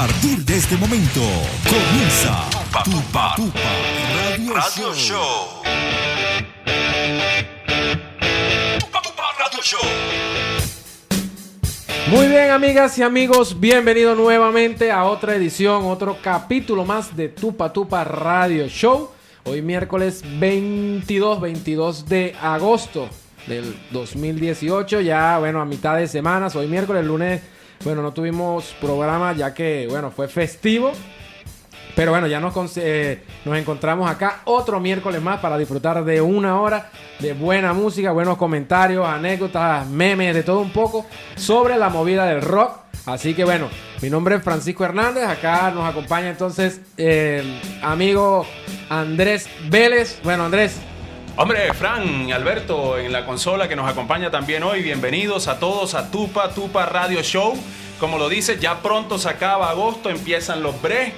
partir de este momento comienza Tupa Tupa, Radio, Radio Show. Show. Tupa Tupa Radio Show. Muy bien, amigas y amigos, bienvenidos nuevamente a otra edición, otro capítulo más de Tupa Tupa Radio Show. Hoy miércoles 22, 22 de agosto del 2018, ya bueno, a mitad de semana, hoy miércoles, lunes, bueno, no tuvimos programa ya que, bueno, fue festivo. Pero bueno, ya nos, eh, nos encontramos acá otro miércoles más para disfrutar de una hora de buena música, buenos comentarios, anécdotas, memes, de todo un poco sobre la movida del rock. Así que bueno, mi nombre es Francisco Hernández, acá nos acompaña entonces amigo Andrés Vélez. Bueno, Andrés, Hombre, Fran Alberto en la consola que nos acompaña también hoy. Bienvenidos a todos a Tupa Tupa Radio Show. Como lo dice, ya pronto se acaba agosto, empiezan los bre.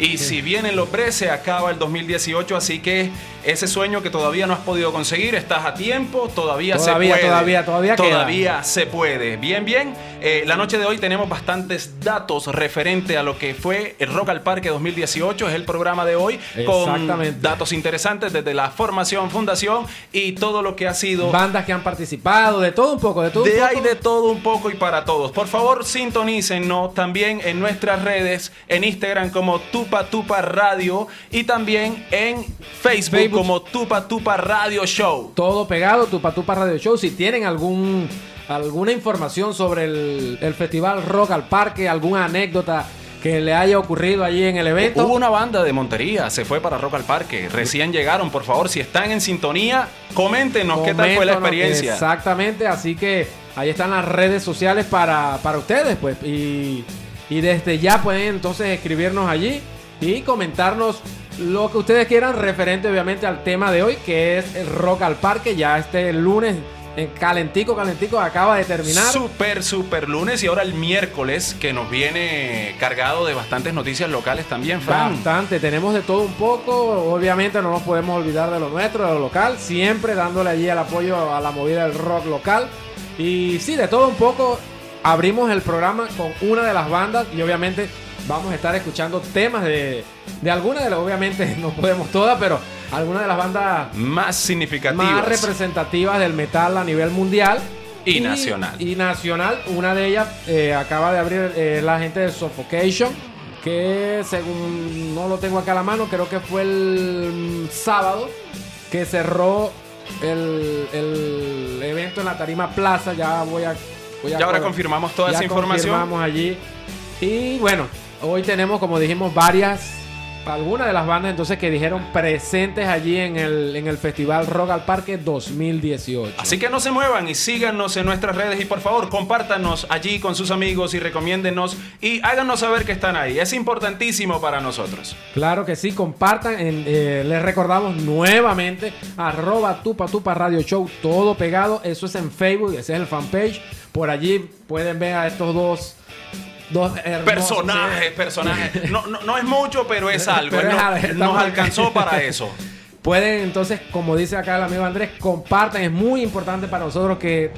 Y si vienen los bre, se acaba el 2018. Así que ese sueño que todavía no has podido conseguir, estás a tiempo, todavía, Todavía, se puede. todavía, todavía queda. Todavía se puede. Bien, bien. Eh, la noche de hoy tenemos bastantes datos referente a lo que fue el Rock al Parque 2018. Es el programa de hoy. Con datos interesantes desde la formación, fundación y todo lo que ha sido. bandas que han participado, de todo un poco, de todo un De poco. hay de todo un poco y para todos. Por favor, sintonícennos también en nuestras redes, en Instagram como Tupa Tupa Radio y también en Facebook, Facebook. como Tupa Tupa Radio Show. todo pegado, Tupa Tupa Radio Show. Si tienen algún alguna información sobre el, el festival Rock al Parque, alguna anécdota que le haya ocurrido allí en el evento. Hubo una banda de Montería, se fue para Rock al Parque. Recién llegaron, por favor, si están en sintonía, coméntenos qué tal fue la experiencia. Exactamente, así que ahí están las redes sociales para, para ustedes, pues. Y, y desde ya pueden entonces escribirnos allí y comentarnos lo que ustedes quieran referente obviamente al tema de hoy, que es el Rock al Parque. Ya este lunes, en calentico, calentico, acaba de terminar. Super, super lunes y ahora el miércoles que nos viene cargado de bastantes noticias locales también, Fran. Bastante, tenemos de todo un poco. Obviamente no nos podemos olvidar de lo nuestro, de lo local. Siempre dándole allí el apoyo a la movida del rock local. Y sí, de todo un poco. Abrimos el programa con una de las bandas y obviamente vamos a estar escuchando temas de, de algunas de las, obviamente no podemos todas, pero algunas de las bandas Más significativas. más representativas del metal a nivel mundial. Y nacional. Y nacional. Una de ellas eh, acaba de abrir eh, la gente de Suffocation. Que según no lo tengo acá a la mano, creo que fue el sábado que cerró el, el evento en la Tarima Plaza. Ya voy a. Voy a Ya ahora confirmamos toda ya esa información. confirmamos allí. Y bueno, hoy tenemos, como dijimos, varias, algunas de las bandas entonces que dijeron presentes allí en el, en el Festival Rock al Parque 2018. Así que no se muevan y síganos en nuestras redes y por favor compártanos allí con sus amigos y recomiéndennos y háganos saber que están ahí. Es importantísimo para nosotros. Claro que sí, compartan. en- eh, les recordamos nuevamente, arroba tupa tupa radio show, todo pegado. Eso es en Facebook, ese es el fanpage. Por allí pueden ver a estos dos, dos Personajes, personajes. No, no, no es mucho, pero es algo. Pero No- nos alcanzó para eso. Pueden entonces, como dice acá el amigo Andrés, compartan. Es muy importante para nosotros que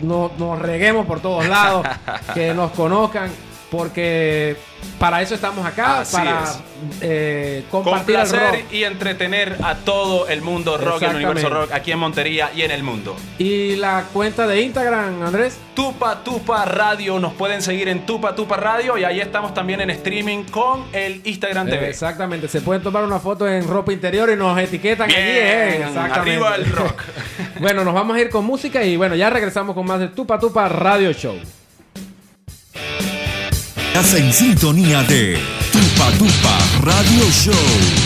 no- nos reguemos por todos lados, que nos conozcan, porque para eso estamos acá, Así para es. eh, compartir el rock. y entretener a todo el mundo rock y el universo rock aquí en Montería y en el mundo. Y la cuenta de Instagram, Andrés. Tupa Tupa Radio, nos pueden seguir en Tupa Tupa Radio y ahí estamos también en streaming con el Instagram TV. Exactamente, se pueden tomar una foto en ropa interior y nos etiquetan allí. eh, Bien, Exactamente. arriba el rock. bueno, nos vamos a ir con música y bueno, ya regresamos con más de Tupa Tupa Radio Show. Estás en sintonía de Tupa Tupa Radio Show.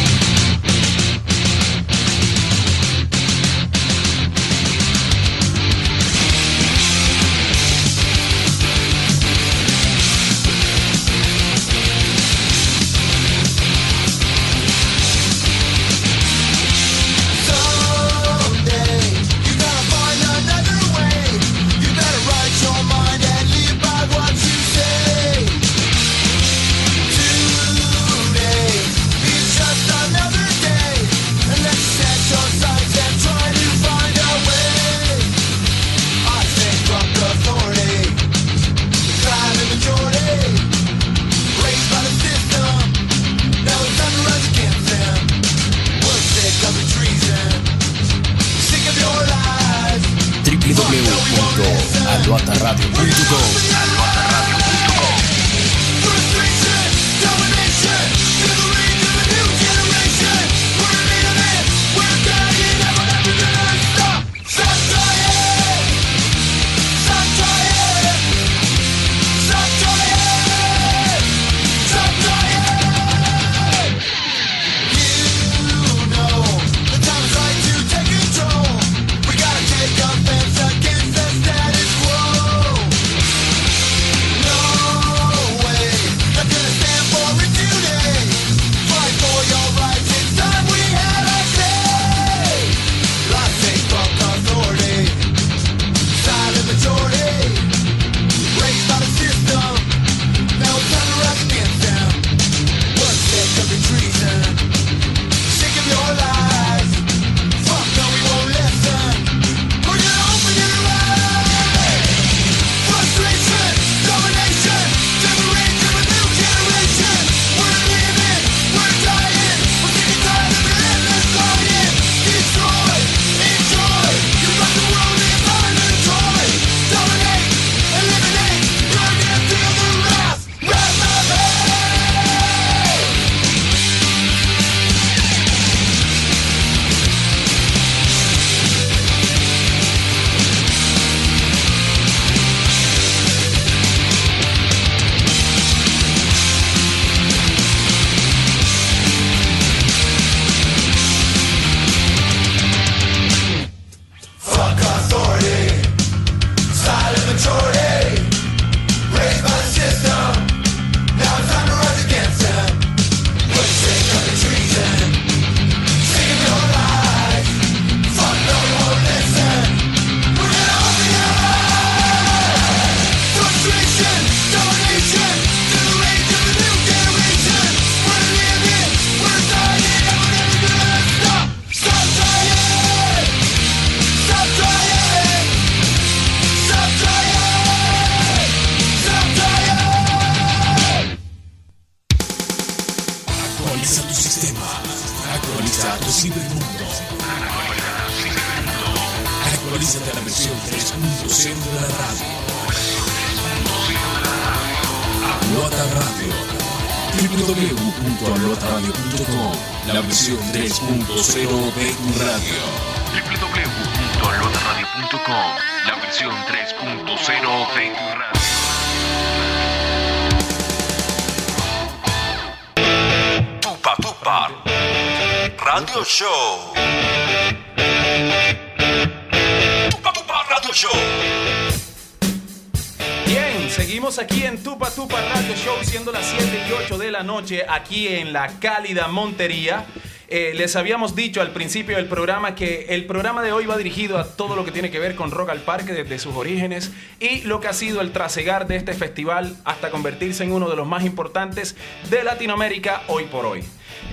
Seguimos aquí en Tupa Tupa Radio Show, siendo las 7 y 8 de la noche, aquí en la cálida Montería. Eh, les habíamos dicho al principio del programa que el programa de hoy va dirigido a todo lo que tiene que ver con Rock al Parque desde sus orígenes y lo que ha sido el trasegar de este festival hasta convertirse en uno de los más importantes de Latinoamérica hoy por hoy.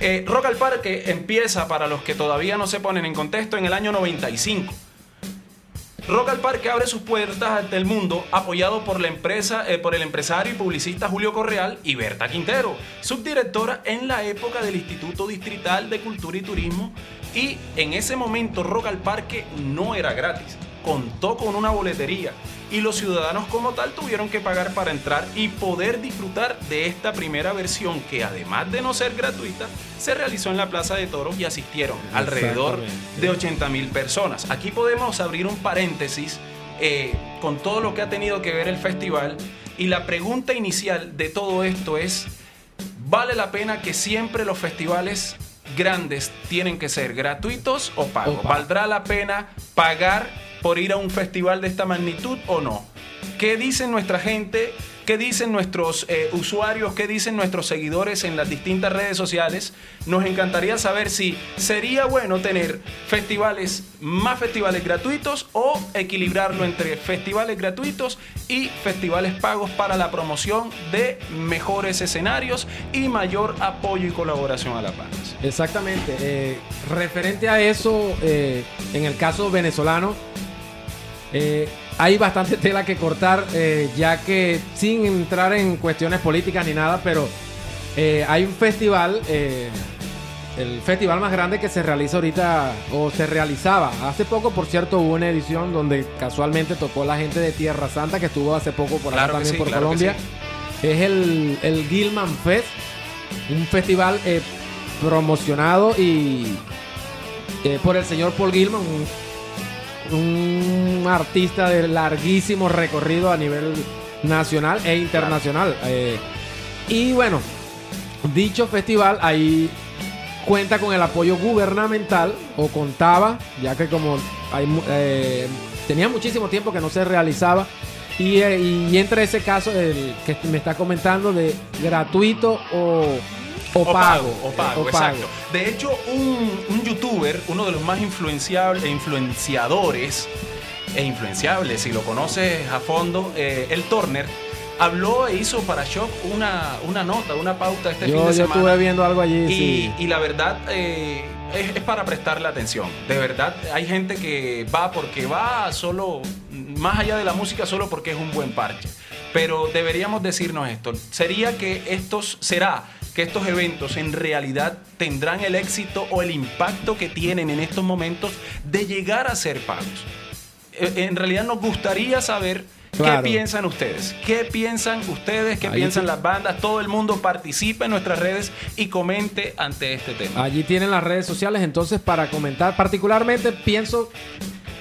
Eh, Rock al Parque empieza, para los que todavía no se ponen en contexto, en el año 95. Rock al Parque abre sus puertas ante el mundo apoyado por la empresa, eh, por el empresario y publicista Julio Correal y Berta Quintero, subdirectora en la época del Instituto Distrital de Cultura y Turismo. Y en ese momento Rock al Parque no era gratis, contó con una boletería y los ciudadanos como tal tuvieron que pagar para entrar y poder disfrutar de esta primera versión que además de no ser gratuita, se realizó en la Plaza de Toros y asistieron alrededor de 80 mil personas. Aquí podemos abrir un paréntesis eh, con todo lo que ha tenido que ver el festival y la pregunta inicial de todo esto es, ¿vale la pena que siempre los festivales grandes tienen que ser gratuitos? O pagos. ¿Valdrá la pena pagar por ir a un festival de esta magnitud o no? ¿Qué dicen nuestra gente? ¿Qué dicen nuestros eh, usuarios? ¿Qué dicen nuestros seguidores en las distintas redes sociales? Nos encantaría saber si sería bueno tener festivales, más festivales gratuitos o equilibrarlo entre festivales gratuitos y festivales pagos para la promoción de mejores escenarios y mayor apoyo y colaboración a las bandas. Exactamente. eh, referente a eso, eh, en el caso venezolano, eh, hay bastante tela que cortar, eh, ya que sin entrar en cuestiones políticas ni nada, pero eh, hay un festival, el festival más grande que se realiza ahorita, o se realizaba. Hace poco, por cierto, hubo una edición donde casualmente tocó la gente de Tierra Santa, que estuvo hace poco por acá Claro que también sí, por claro Colombia. Es el, el Gilman Fest, un festival promocionado y por el señor Paul Gilman, un, un artista de larguísimo recorrido a nivel nacional e internacional. Eh, y bueno, dicho festival ahí cuenta con el apoyo gubernamental o contaba, ya que como hay, eh, tenía muchísimo tiempo que no se realizaba. Y, eh, y entre ese caso, el que me está comentando de gratuito o, o, O pago. pago, o pago, Eh, o exacto. De hecho, un, un youtuber, uno de los más influenciables, influenciadores e influenciables, si lo conoces a fondo, eh, el Turner, habló e hizo para Shock una, una nota, una pauta este fin Yo, de yo semana. estuve viendo algo allí. Y, sí. y la verdad eh, es, es para prestarle atención. De verdad, hay gente que va porque va solo, más allá de la música, solo porque es un buen parche. Pero deberíamos decirnos esto. Sería que estos, será que estos eventos en realidad tendrán el éxito o el impacto que tienen en estos momentos de llegar a ser pagos. Eh, En realidad nos gustaría saber Claro. qué piensan ustedes, qué piensan ustedes, qué piensan las bandas, todo el mundo participe en nuestras redes y comente ante este tema. Allí tienen las redes sociales, entonces para comentar, particularmente pienso,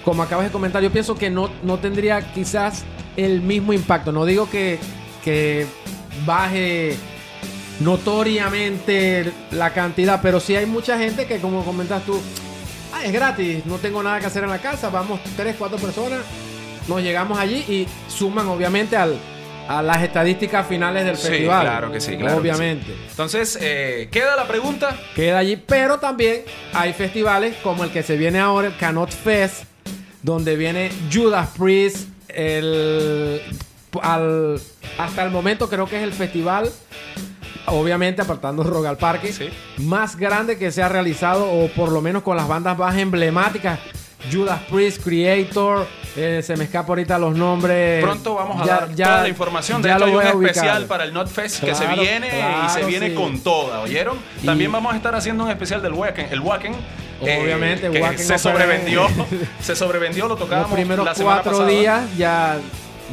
como acabas de comentar, yo pienso que no, no tendría quizás el mismo impacto. No digo que, que baje notoriamente la cantidad, pero sí hay mucha gente que como comentas tú, ah, es gratis, no tengo nada que hacer en la casa, vamos tres, cuatro personas, nos llegamos allí y suman obviamente al, a las estadísticas finales del Sí, festival. claro que sí, claro que sí. Obviamente. Entonces, eh, queda la pregunta. queda allí. Pero también hay festivales como el que se viene ahora, el Canot Fest, donde viene Judas Priest. El, al- hasta el momento creo que es el festival, obviamente apartando Rock al Parque, Sí. más grande que se ha realizado, o por lo menos con las bandas más emblemáticas Judas Priest, Creator, eh, se me escapa ahorita los nombres. Pronto vamos a Ya- dar ya- toda la información. De ya hecho, lo hay un ubicar. especial para el NotFest que se Claro, viene y se claro, viene sí. con toda, ¿oyeron? Y- También vamos a estar haciendo un especial del Wacken. El Wacken. eh, Obviamente, que se sobrevendió. se sobrevendió, lo Los tocábamos primeros la semana cuatro pasada. días ya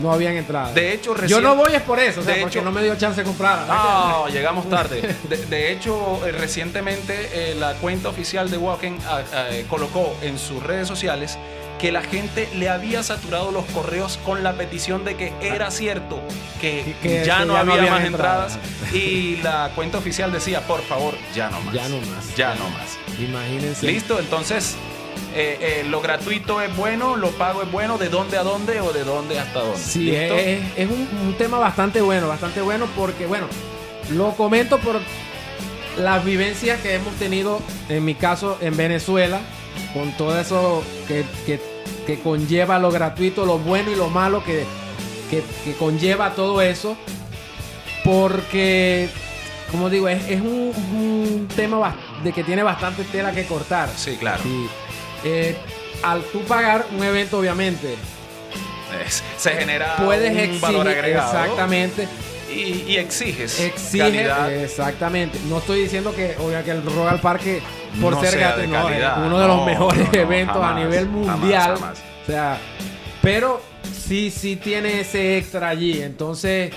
no habían entrado. De hecho, Yo recién- no voy es por eso, o sea, de porque hecho- no me dio chance de comprar. No, llegamos tarde. De, de hecho, eh, recientemente eh, la cuenta oficial de Wacken ah, ah, eh, colocó en sus redes sociales que la gente le había saturado los correos con la petición de que era cierto que, ya que no ya no había más entradas. entradas y la cuenta oficial decía, por favor, ya no más. Ya no más. Ya no más. Imagínense. Listo, entonces eh, eh, lo gratuito es bueno, lo pago es bueno, de dónde a dónde o de dónde hasta dónde. Sí, ¿Listo? es, es un, un tema bastante bueno, bastante bueno porque, bueno, lo comento por las vivencias que hemos tenido, en mi caso, en Venezuela, con todo eso que, que- que conlleva lo gratuito, lo bueno y lo malo que, que- que conlleva todo eso. Porque, como digo, es, es un, un tema de que tiene bastante tela que cortar. Sí, claro. Eh, al tú pagar un evento, obviamente, Es- se genera puedes un exigir valor agregado. exactamente Y, y exiges exige calidad. exactamente no estoy diciendo que que el Royal Parque por No ser no, es uno de los No, mejores eventos a nivel jamás, mundial jamás. o sea pero sí sí tiene ese extra allí entonces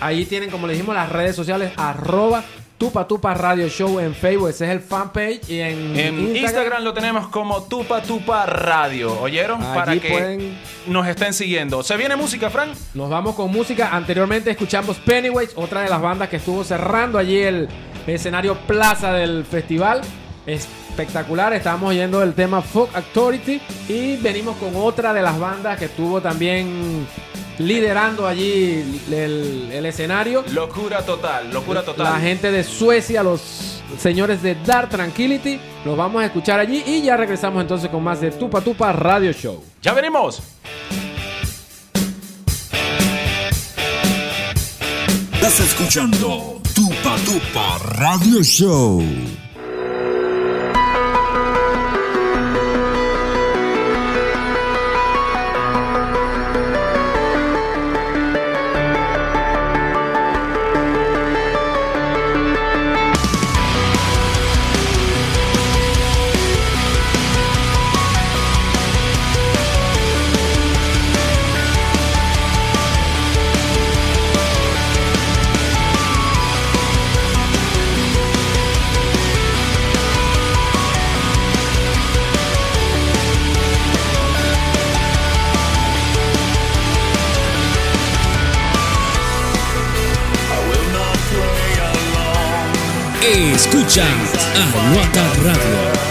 ahí tienen como le dijimos las redes sociales arroba tupa tupa radio show en Facebook ese es el fanpage y en, En Instagram, lo tenemos como Tupa Tupa Radio. ¿Oyeron? Allí Para que pueden- nos estén siguiendo. ¿Se viene música, Fran? Nos vamos con música. Anteriormente escuchamos Pennywise, otra de las bandas que estuvo cerrando allí el escenario plaza del festival. Espectacular, estábamos oyendo el tema Folk Authority y venimos con otra de las bandas que estuvo también liderando allí el, el escenario. Locura total, locura total. La gente de Suecia, los señores de Dark Tranquility, los vamos a escuchar allí y ya regresamos entonces con más de Tupa Tupa Radio Show. Ya venimos. Estás escuchando Tupa Tupa Radio Show. Escucha a Waka Radio.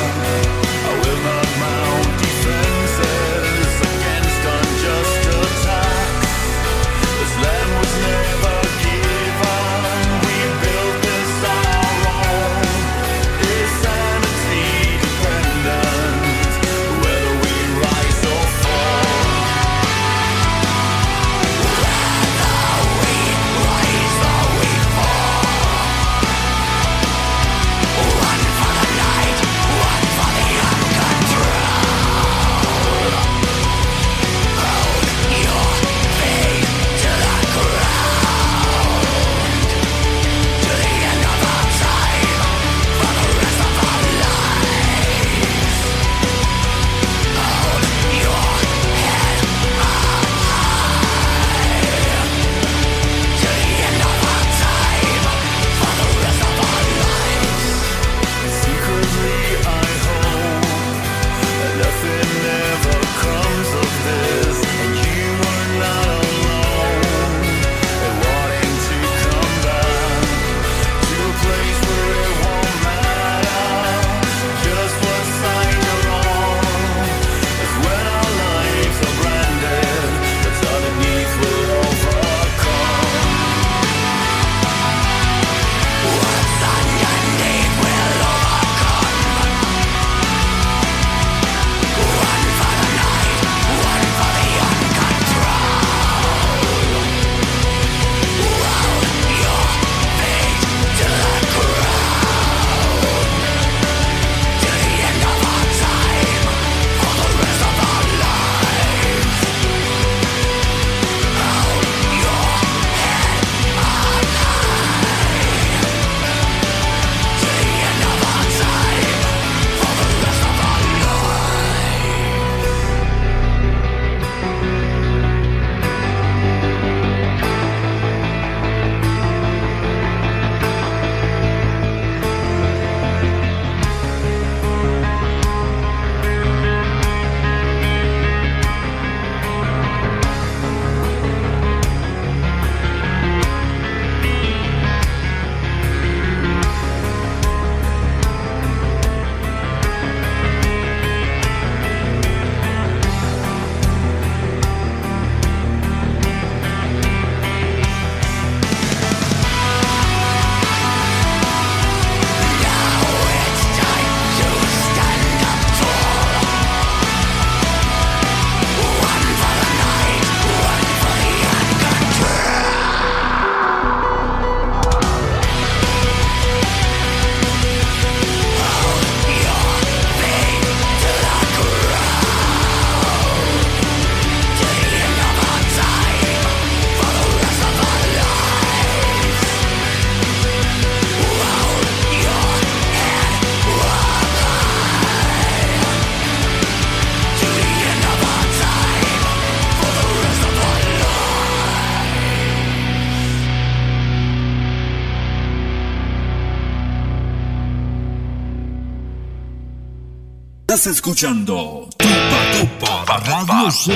Escuchando Tupa Tupa. Radio Show.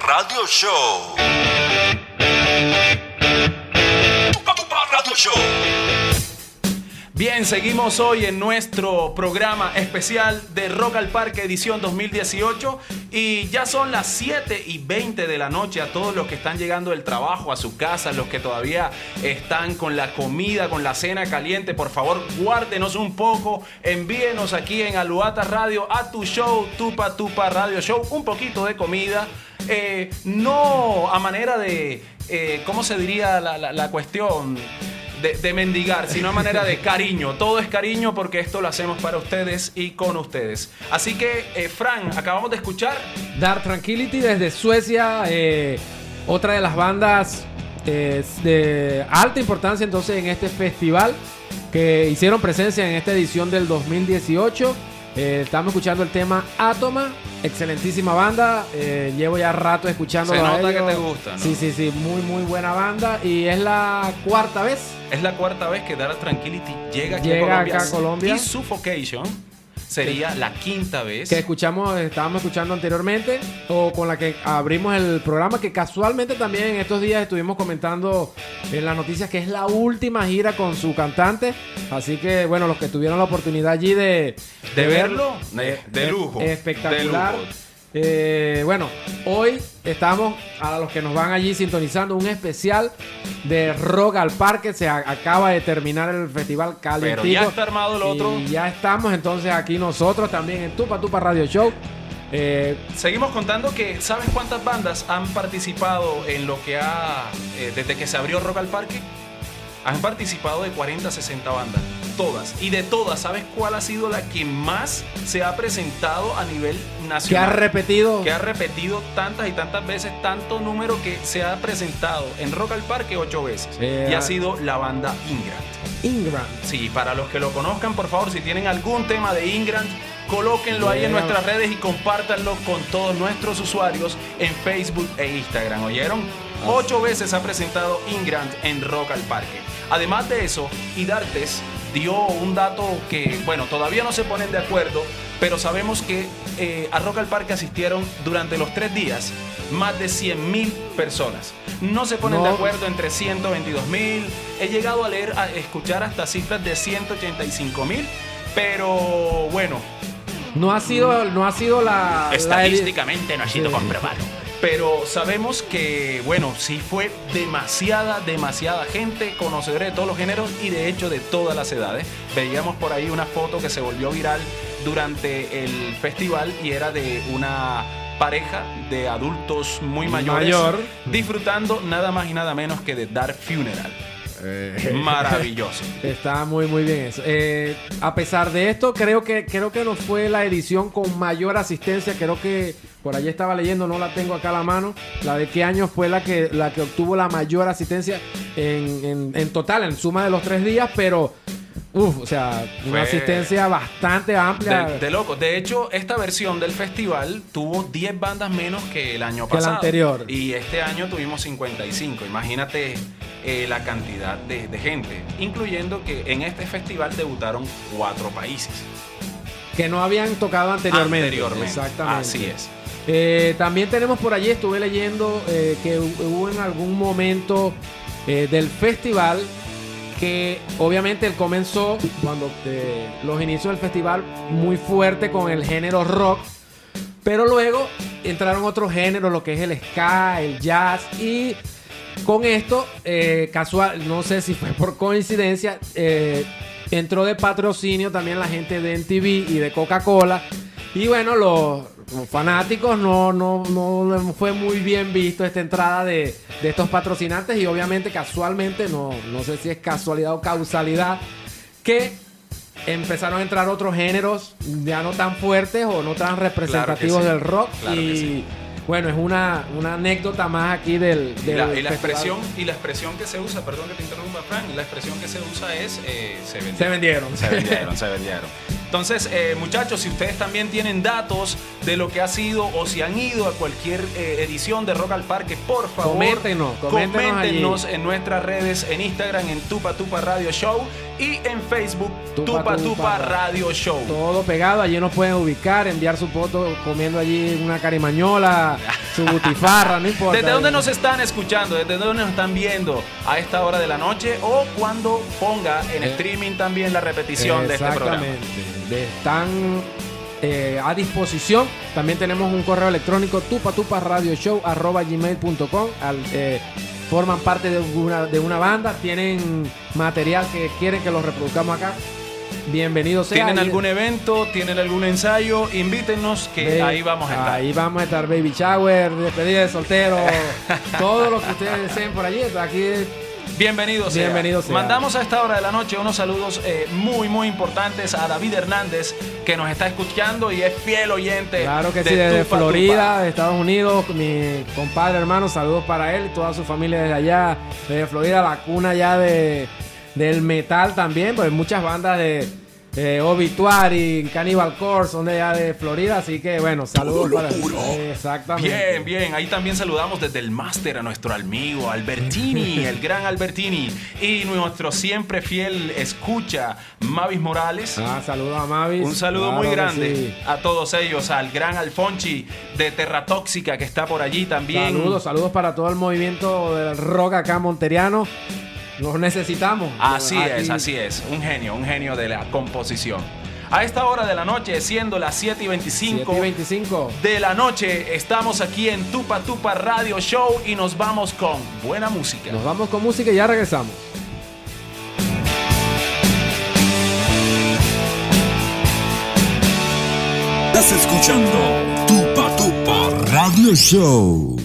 Radio Show. Tupa Tupa Radio Show. Bien, seguimos hoy en nuestro programa especial de Rock al Parque edición 2018 y ya son las 7 y 20 de la noche a todos los que están llegando del trabajo a su casa, los que todavía están con la comida, con la cena caliente, por favor guárdenos un poco, envíenos aquí en Aluata Radio a tu show, Tupa Tupa Radio Show, un poquito de comida, eh, no a manera de, eh, ¿cómo se diría la, cuestión? De, mendigar, sino a manera de cariño. Todo es cariño porque esto lo hacemos para ustedes y con ustedes. Así que, eh, Fran, acabamos de escuchar. Dark Tranquility desde Suecia, eh, otra de las bandas eh, de alta importancia entonces en este festival que hicieron presencia en esta edición del 2018. Eh, estamos escuchando el tema Atoma, excelentísima banda. eh, llevo ya rato escuchando. Se nota que te gusta, ¿no? Sí, sí, sí, muy, muy buena banda. Y es la cuarta vez Es la cuarta vez que Dark Tranquility llega aquí Llega a Colombia. acá a Colombia. Y Suffocation sería la quinta vez. que escuchamos, estábamos escuchando anteriormente, o con la que abrimos el programa, que casualmente también en estos días estuvimos comentando en las noticias que es la última gira con su cantante. Así que, bueno, los que tuvieron la oportunidad allí de, De verlo, de, de eh, lujo. Espectacular. de lujo. Eh, bueno, hoy estamos, a los que nos van allí sintonizando, un especial de Rock al Parque. Se acaba de terminar el festival Calientico. Pero ya está armado el otro. Y ya estamos entonces aquí nosotros también en Tupa Tupa Radio Show. Eh, Seguimos contando que, ¿sabes cuántas bandas han participado en lo que ha. eh, desde que se abrió Rock al Parque? Han participado de 40 60 bandas. Todas. Y de todas, ¿sabes cuál ha sido la que más se ha presentado a nivel que ha nacional? repetido. que ha repetido tantas y tantas veces, tanto número que se ha presentado en Rock al Parque ocho veces. Y ha ah. sido la banda Ingrant. Ingram. Sí, para los que lo conozcan, por favor, si tienen algún tema de Ingrant, colóquenlo ahí en nuestras redes y compártanlo con todos nuestros usuarios en Facebook e Instagram. ¿Oyeron? Ocho veces ha presentado Ingrant en Rock al Parque. Además de eso, Idartes dio un dato que, bueno, todavía no se ponen de acuerdo, pero sabemos que eh, a Rock al Parque asistieron durante los tres días más de 100 mil personas. No se ponen No. de acuerdo entre 122 mil. He llegado a leer, a escuchar hasta cifras de 185 mil. Pero bueno, No ha sido, no ha sido la. la estadísticamente no ha sido Sí. comprobado. Pero sabemos que, bueno, sí fue demasiada, demasiada gente, conocedora de todos los géneros y de hecho de todas las edades. Veíamos por ahí una foto que se volvió viral durante el festival y era de una pareja de adultos muy mayores Mayor. disfrutando nada más y nada menos que de Dark Funeral. Eh. Maravilloso. Está muy muy bien eso. Eh, a pesar de esto, creo que creo que no fue la edición con mayor asistencia. Creo que por allí estaba leyendo, no la tengo acá a la mano. La de qué año fue la que la que obtuvo la mayor asistencia en, en- en total, en suma de los tres días, pero uff, o sea, una Fue- asistencia bastante amplia. De, de loco. De hecho, esta versión del festival tuvo 10 bandas menos que el año Que el pasado. anterior. Y este año tuvimos 55. Imagínate eh, la cantidad de, de gente. Incluyendo que en este festival debutaron cuatro países. que no habían tocado anteriormente. Anteriormente. Exactamente. Así es. Eh, también tenemos por allí, estuve leyendo eh, que hu- hubo en algún momento eh, del festival que obviamente él comenzó cuando los inicios del festival muy fuerte con el género rock, pero luego entraron otros géneros, lo que es el ska, el jazz y con esto, casual, no sé si fue por coincidencia, entró de patrocinio también la gente de NTV y de Coca-Cola. Y bueno, los, los fanáticos no, no, no fue muy bien visto esta entrada de, de estos patrocinantes y obviamente casualmente, no, no sé si es casualidad o causalidad, que empezaron a entrar otros géneros ya no tan fuertes o no tan representativos sí. del rock. Claro y sí. bueno, es una, una anécdota más aquí del... Y del la, y la expresión, y la expresión que se usa, perdón que te interrumpa, Frank, la expresión que se usa es eh, se vendieron. Se vendieron. Se vendieron, se vendieron. Entonces, eh, muchachos, si ustedes también tienen datos de lo que ha sido o si han ido a cualquier eh, edición de Rock al Parque, por favor, Coméntenos, coméntenos en nuestras redes, en Instagram, en Tupa Tupa Radio Show y en Facebook, Tupa Tupa Tupa, Tupa Radio Show. Todo pegado, allí nos pueden ubicar, enviar su foto comiendo allí una carimañola, su butifarra, no importa. ¿Desde dónde nos están escuchando? ¿Desde dónde nos están viendo? ¿A esta hora de la noche o cuando ponga en Eh, streaming también la repetición de este programa? Exactamente. Están eh, a disposición. También tenemos un correo electrónico tupatuparadioshow.gmail.com al eh, Forman parte de una, de una banda, tienen material que quieren que los reproduzcamos acá. Bienvenidos sea. ¿Tienen algún evento? ¿Tienen algún ensayo? Invítenos que ahí vamos a estar. Ahí vamos a estar, baby shower, despedida de soltero, todo lo que ustedes deseen por allí. Aquí Bienvenidos. sea. Bienvenido sea. Mandamos a esta hora de la noche unos saludos eh, muy, muy importantes a David Hernández, que nos está escuchando y es fiel oyente. Claro que de sí, desde Tupa Florida, de Estados Unidos, mi compadre hermano, saludos para él y toda su familia desde allá, desde Florida, la cuna ya de, del metal también, pues muchas bandas de, de Obituary, Cannibal Corpse son de allá de Florida, así que bueno, saludos para Exactamente. Bien, bien. Ahí también saludamos desde el máster a nuestro amigo Albertini, el gran Albertini. Y nuestro siempre fiel escucha, Mavis Morales. Ah, saludos a Mavis. Un saludo Claro muy grande sí. a todos ellos, al gran Alfonchi de Terra Tóxica que está por allí también. Saludos, saludos para todo el movimiento del rock acá monteriano. Los necesitamos. Así Aquí- es, así es. Un genio, un genio de la composición. A esta hora de la noche, siendo las 7 y 25 7 y 25. de la noche, estamos aquí en Tupa Tupa Radio Show y nos vamos con buena música. Nos vamos con música y ya regresamos. Estás escuchando Tupa Tupa Radio Show.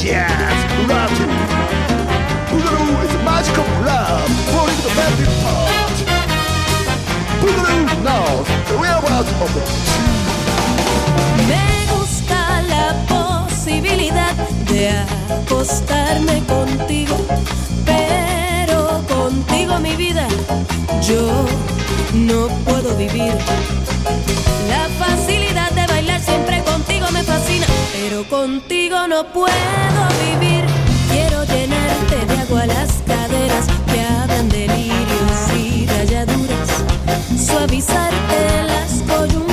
Jazz, love, Me gusta la posibilidad de acostarme contigo, pero contigo mi vida yo no puedo vivir. La facilidad pero contigo no puedo vivir. Quiero llenarte de agua las caderas que hagan delirios y rayaduras, suavizarte las coyunturas,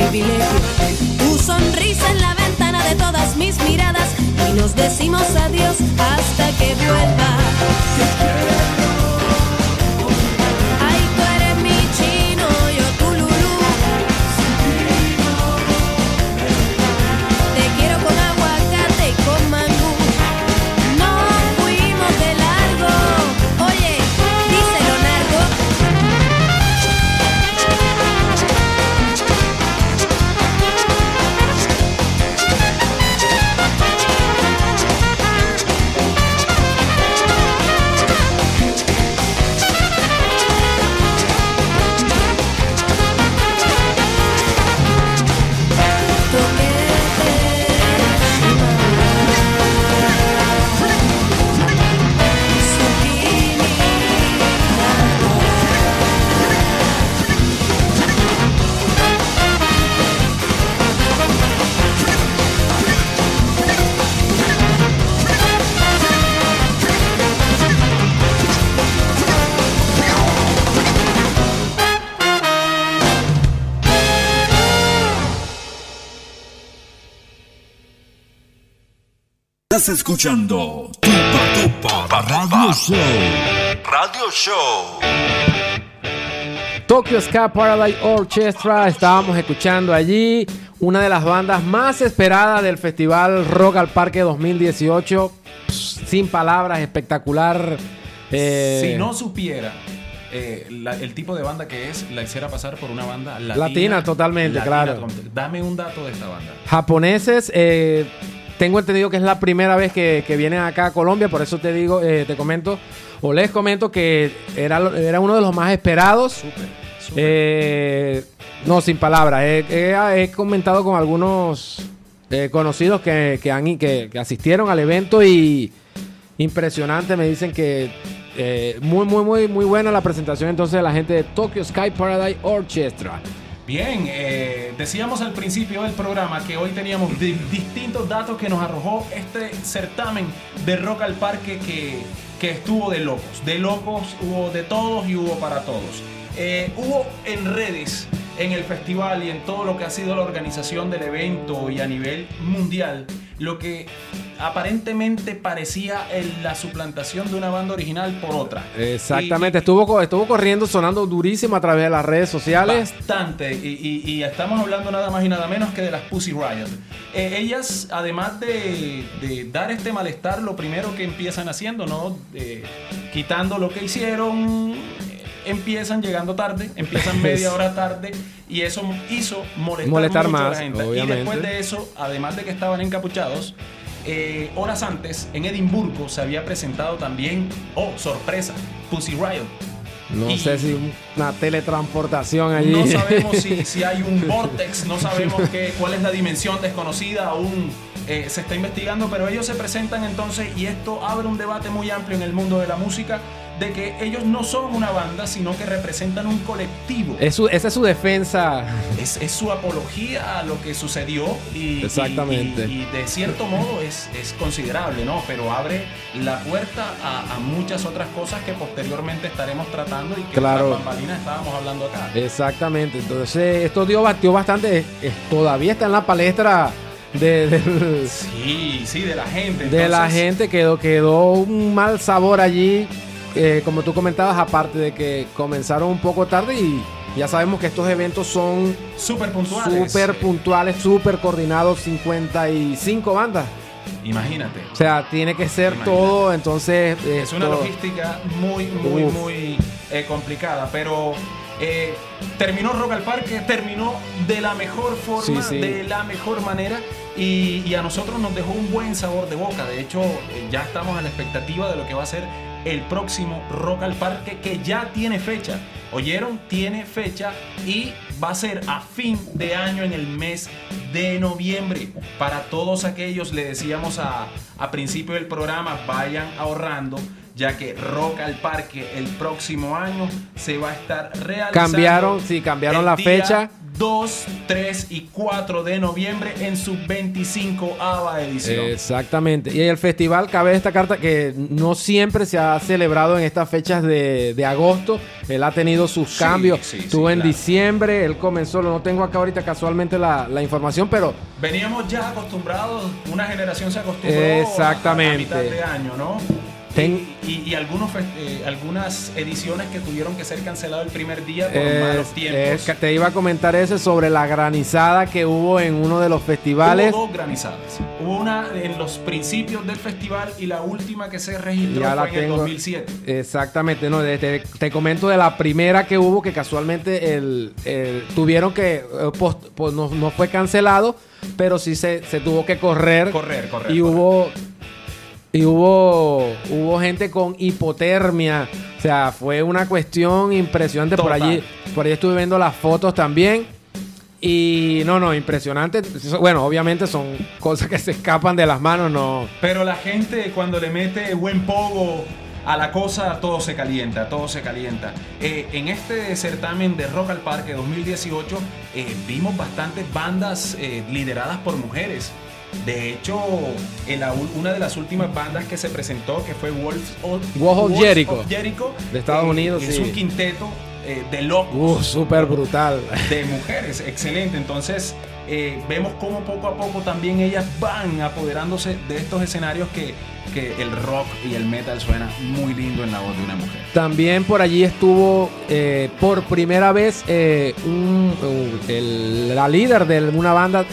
Tu sonrisa en la ventana de todas mis miradas y nos decimos adiós hasta que vuelva. Estás escuchando Tupa Tupa Radio Show. Radio Show. Tokyo Ska Paradise Orchestra. Estábamos escuchando allí una de las bandas más esperadas del Festival Rock al Parque 2018. Pss, sin palabras, espectacular. Eh, Si no supiera eh, la- el tipo de banda que es, la hiciera pasar por una banda latina. Latina, totalmente, claro. Dame un dato de esta banda. japoneses. eh, tengo entendido que es la primera vez que, que vienen acá a Colombia, por eso te digo, eh, te comento, o les comento que era, era uno de los más esperados. Súper, súper. Eh, no, sin palabras. He, he- he comentado con algunos eh, conocidos que, que, han, que, que asistieron al evento y impresionante. Me dicen que eh, muy, muy, muy, muy buena la presentación entonces de la gente de Tokyo Sky Paradise Orchestra. Bien, eh, decíamos al principio del programa que hoy teníamos di- distintos datos que nos arrojó este certamen de Rock al Parque que, que estuvo de locos. De locos hubo de todos y hubo para todos. Eh, hubo en redes, en el festival y en todo lo que ha sido la organización del evento y a nivel mundial, lo que aparentemente parecía el- la suplantación de una banda original por otra. Exactamente, Y- estuvo, estuvo corriendo, sonando durísimo a través de las redes sociales. Bastante, y, y- y estamos hablando nada más y nada menos que de las Pussy Riot. Eh, ellas, además de, de dar este malestar, lo primero que empiezan haciendo, ¿no? Eh, quitando lo que hicieron, empiezan llegando tarde, empiezan media hora tarde, y eso hizo molestar, Molestar mucho a más, la gente. obviamente. Y después de eso, además de que estaban encapuchados, eh, horas antes, en Edimburgo, se había presentado también, oh, sorpresa, Pussy Riot. No Y- sé si una teletransportación allí. no sabemos si, si hay un vortex, no sabemos qué, cuál es la dimensión desconocida, aún eh, se está investigando, pero ellos se presentan entonces y esto abre un debate muy amplio en el mundo de la música de que ellos no son una banda, sino que representan un colectivo. Es su- esa es su defensa. Es, es su apología a lo que sucedió y, Exactamente. y- y de cierto modo es, es considerable, ¿no? Pero abre la puerta a, a muchas otras cosas que posteriormente estaremos tratando y que Claro. bambalinas estábamos hablando acá. Exactamente. Entonces, esto dio, batió bastante. todavía está en la palestra de, Sí, sí, de la gente. de la gente. Quedó, quedó un mal sabor allí. Eh, como tú comentabas, aparte de que comenzaron un poco tarde y ya sabemos que estos eventos son Súper puntuales. súper Eh, puntuales, súper coordinados, 55 bandas. Imagínate. O sea, tiene que ser Imagínate. todo, entonces... Es una logística muy, muy, Uf. muy eh, complicada. Pero eh, terminó Rock al Parque, terminó de la mejor forma, Sí, sí. de la mejor manera. Y, y a nosotros nos dejó un buen sabor de boca. De hecho, eh, ya estamos a la expectativa de lo que va a ser el próximo Rock al Parque, que ya tiene fecha. ¿Oyeron? Tiene fecha y va a ser a fin de año en el mes de noviembre. Para todos aquellos, le decíamos a, a principio del programa, vayan ahorrando, ya que Rock al Parque el próximo año se va a estar realizando. Cambiaron, sí, cambiaron la día fecha. 2, 3 y 4 de noviembre en su 25 ava edición. Exactamente. Y el festival, cabe destacar que no siempre se ha celebrado en estas fechas de, de agosto. Él ha tenido sus cambios. sí, en claro. diciembre, él comenzó, no tengo acá ahorita casualmente la, la información, pero Veníamos ya acostumbrados, una generación se acostumbró Exactamente. a, a mitad de año, ¿no? Ten- Y, y- y algunos eh, algunas ediciones que tuvieron que ser canceladas el primer día por eh, malos tiempos. es que te iba a comentar eso sobre la granizada que hubo en uno de los festivales. Hubo dos granizadas. Hubo una en los principios del festival y la última que se registró Ya la fue en tengo. el 2007. Exactamente, no, te, te comento de la primera que hubo que casualmente el, el- tuvieron que, eh, post- pues no, no fue cancelado, pero sí se, se tuvo que correr. Correr, correr, Y correr. hubo y hubo hubo gente con hipotermia, o sea, fue una cuestión impresionante por allí. Por ahí estuve viendo las fotos también. Y no, no, impresionante. Bueno, obviamente son cosas que se escapan de las manos, no. Pero la gente cuando le mete buen pogo a la cosa, todo se calienta, todo se calienta. Eh, en este certamen de Rock al Parque 2018 eh, vimos bastantes bandas eh, lideradas por mujeres. De hecho, en la ul- una de las últimas bandas que se presentó, que fue Wolves of, Wolves of Jericho. Jericho, De Estados Unidos, Es sí. un quinteto eh, de locos Uh, súper brutal. de mujeres, excelente. Entonces, eh, vemos cómo poco a poco también ellas van apoderándose de estos escenarios que, que el rock y el metal suena muy lindo en la voz de una mujer. También por allí estuvo eh, por primera vez eh, un- el- la líder de una banda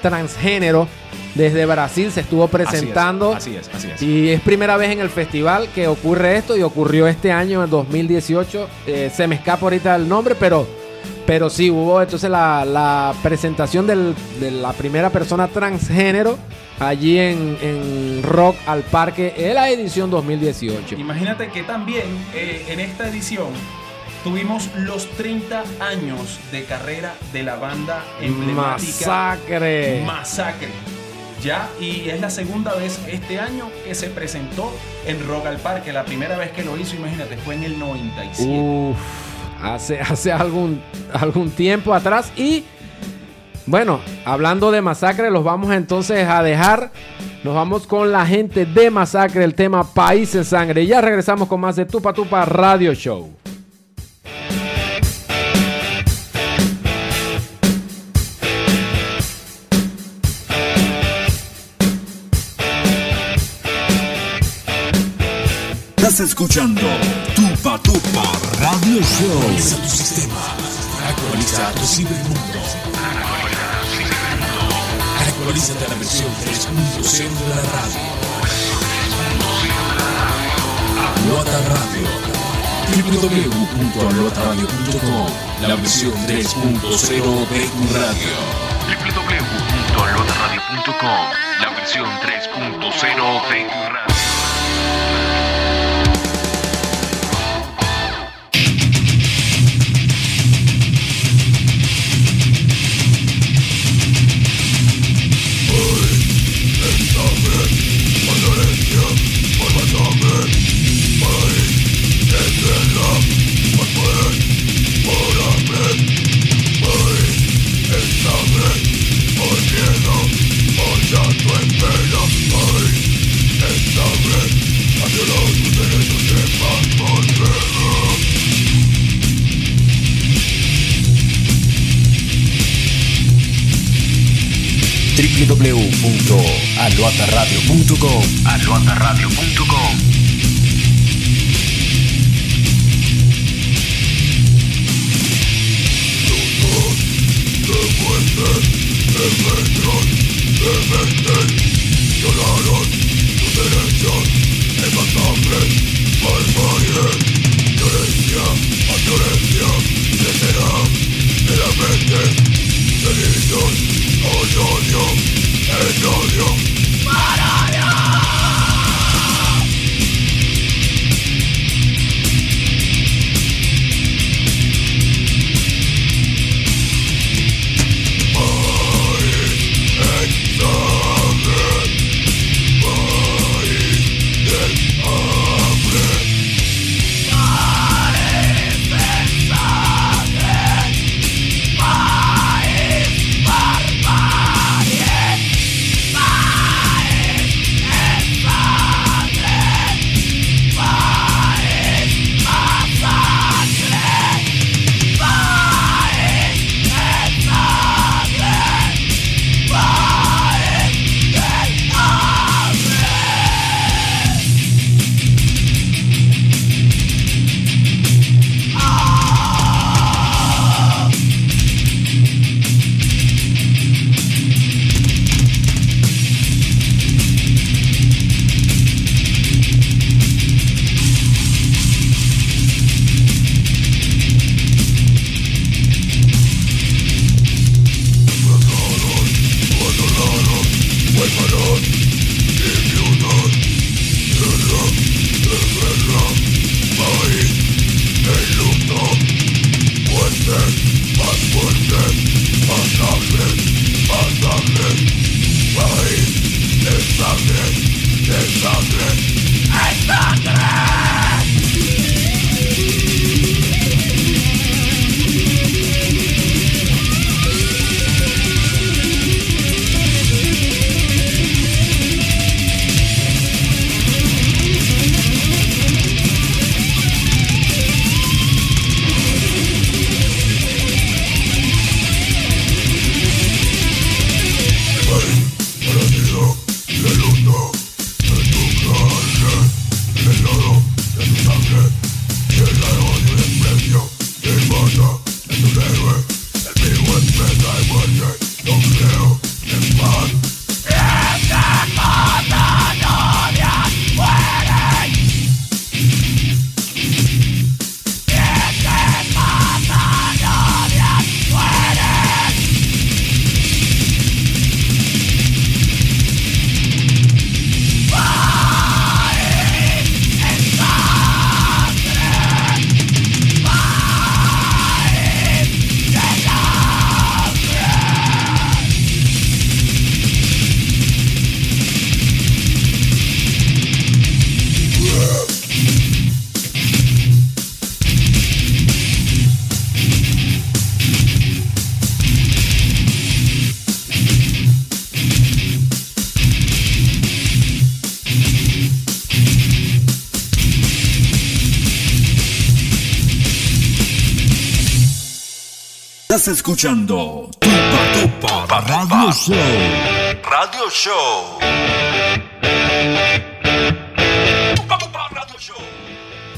transgénero desde Brasil se estuvo presentando. Así es, así es. así es. Y es primera vez en el festival que ocurre esto y ocurrió este año, en 2018. Eh, se me escapa ahorita el nombre, pero, pero sí hubo entonces la, la presentación del- de la primera persona transgénero allí en, en Rock al Parque en la edición 2018. Imagínate que también eh, en esta edición tuvimos los 30 años de carrera de la banda emblemática Masacre. Masacre. Ya, y es la segunda vez este año que se presentó en Rock al Parque. La primera vez que lo hizo, imagínate, fue en el 97. Uf, hace, hace algún, algún tiempo atrás. Y bueno, hablando de masacre, los vamos entonces a dejar. Nos vamos con la gente de masacre, el tema País en Sangre. Y ya regresamos con más de Tupa Tupa Radio Show. Estás escuchando Tupa Tupa Radio Show. Actualiza tu sistema. Actualiza tu cibermundo. Actualízate a la versión 3.0 de la radio. Aluata Radio. www.aluataradio.com La versión 3.0 de tu radio. www.alotaradio.com La versión 3.0 de tu radio. www.aloataradio.com. Aloataradio.com. Violencia, violencia www.aluataradio.com alotaradio.com País Estás escuchando Tupa Tupa Radio Show. Radio Show. Tupa Tupa Radio Show.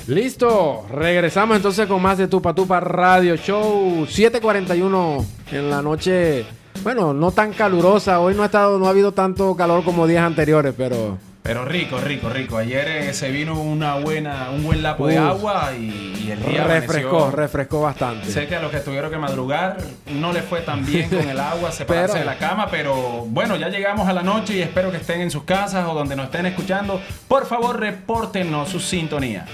Listo, regresamos entonces con más de Tupa Tupa Radio Show 7:41 en la noche. Bueno, no tan calurosa. Hoy no ha estado, no ha habido tanto calor como días anteriores, pero Pero rico, rico, rico. Ayer eh, se vino una buena, un buen lapo de agua y, y el día refrescó, amaneció- refrescó bastante. Sé que a los que tuvieron que madrugar no les fue tan bien con el agua, separarse Pero- de la cama, pero bueno, ya llegamos a la noche y espero que estén en sus casas o donde nos estén escuchando. Por favor, repórtenos su sintonía.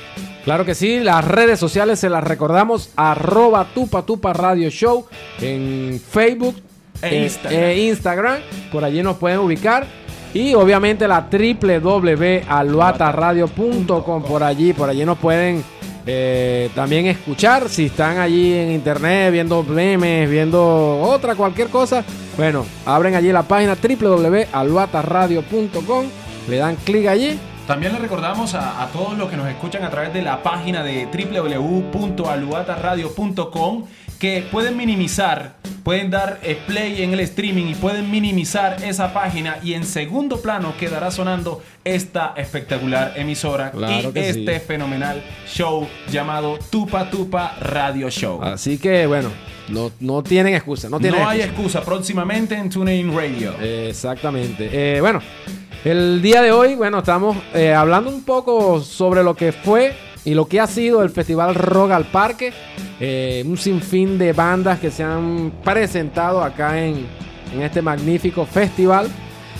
Claro que sí, las redes sociales se las recordamos, arroba tupa tupa radio show en Facebook E Instagram. e Instagram, por allí nos pueden ubicar. Y obviamente la www.aluataradio.com, por allí, por allí nos pueden eh, también escuchar. Si están allí en internet viendo memes, viendo otra, cualquier cosa, bueno, abren allí la página www.aluataradio.com, le dan clic allí También le recordamos a, a todos los que nos escuchan a través de la página de www.aluataradio.com que pueden minimizar, pueden dar eh, play en el streaming y pueden minimizar esa página y en segundo plano quedará sonando esta espectacular emisora Claro y este sí. fenomenal show llamado Tupa Tupa Radio Show. Así que bueno, no, no tienen excusa, no No, tienen hay excusa. excusa próximamente en TuneIn Radio. Exactamente. Eh, bueno, el día de hoy, bueno, estamos eh, hablando un poco sobre lo que fue y lo que ha sido el Festival Rock al Parque. Eh, un sinfín de bandas que se han presentado acá en, en este magnífico festival.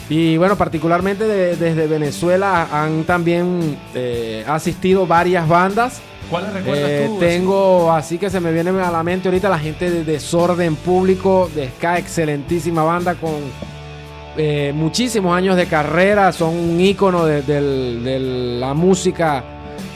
Y bueno, particularmente de- desde Venezuela han también eh, asistido varias bandas. ¿Cuáles recuerdas Eh, tú? tengo, así que se me viene a la mente ahorita la gente de Desorden Público, de Ska, excelentísima banda con muchísimos años de carrera, son un ícono de la música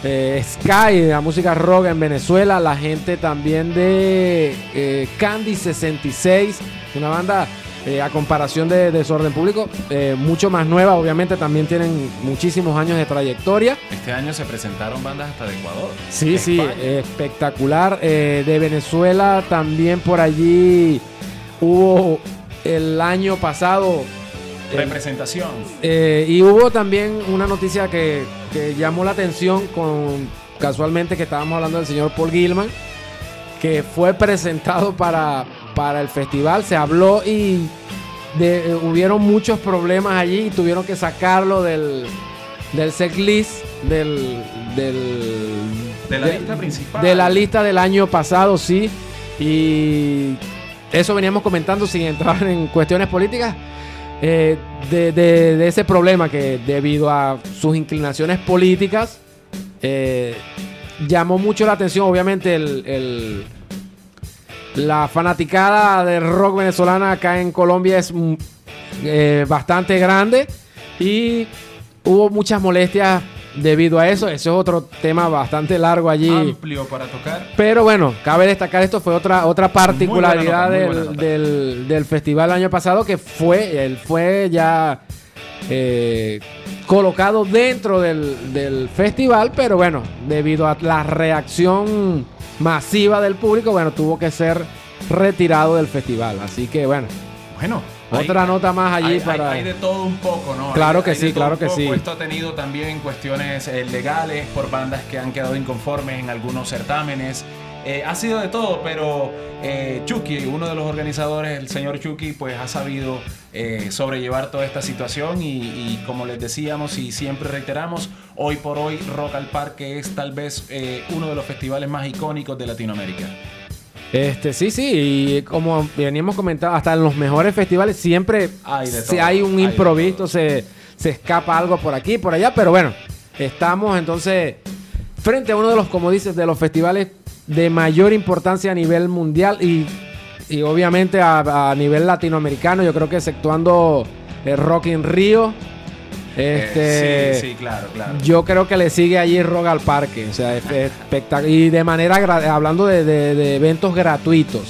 eh, Ska y de la música rock en Venezuela. La gente también de eh, Candy 66, una banda eh, a comparación de Desorden Público, mucho más nueva, obviamente también tienen muchísimos años de trayectoria. Este año se presentaron bandas hasta de Ecuador. Sí, de sí, espectacular. De Venezuela también por allí hubo el año pasado. Eh, Representación. eh, y hubo también una noticia que, que llamó la atención con casualmente que estábamos hablando del señor Paul Gilman, que fue presentado para, para el festival. Se habló y de- eh, hubieron muchos problemas allí y tuvieron que sacarlo del, del setlist del, del De la lista principal. de la lista del año pasado, sí. Y eso veníamos comentando sin entrar en cuestiones políticas. Eh, de, ese problema que debido a sus inclinaciones políticas eh, llamó mucho la atención obviamente el- la fanaticada del rock venezolana acá en Colombia es mm, eh, bastante grande y hubo muchas molestias debido a eso. Eso es otro tema bastante largo allí. Amplio para tocar. Pero bueno, cabe destacar esto fue otra otra particularidad nota, del, del- del festival el año pasado que fue él fue ya eh, colocado dentro del, del festival, pero bueno, debido a la reacción masiva del público, bueno, tuvo que ser retirado del festival. Así que bueno, Bueno. Otra nota más allí hay, para hay- hay de todo un poco, ¿no? Claro que hay de sí, todo claro un que poco. sí. Esto ha tenido también cuestiones eh, legales por bandas que han quedado inconformes en algunos certámenes. eh, ha sido de todo, pero eh, Chucky, uno de los organizadores, el señor Chucky, pues ha sabido eh, sobrellevar toda esta situación y, y como les decíamos y siempre reiteramos, hoy por hoy Rock al Parque es tal vez eh, uno de los festivales más icónicos de Latinoamérica. Este, sí, sí, y como veníamos comentando, hasta en los mejores festivales siempre Hay de si hay un hay improviso, se, se escapa algo por aquí, por allá, pero bueno, estamos entonces frente a uno de los, como dices, de los festivales de mayor importancia a nivel mundial y, y obviamente a, a nivel latinoamericano, yo creo que exceptuando el Rock in Rio, este, Eh, sí, sí, claro, claro. yo creo que le sigue allí Rock al Parque. O sea, es espectacular. Y de manera, hablando de, de- de eventos gratuitos.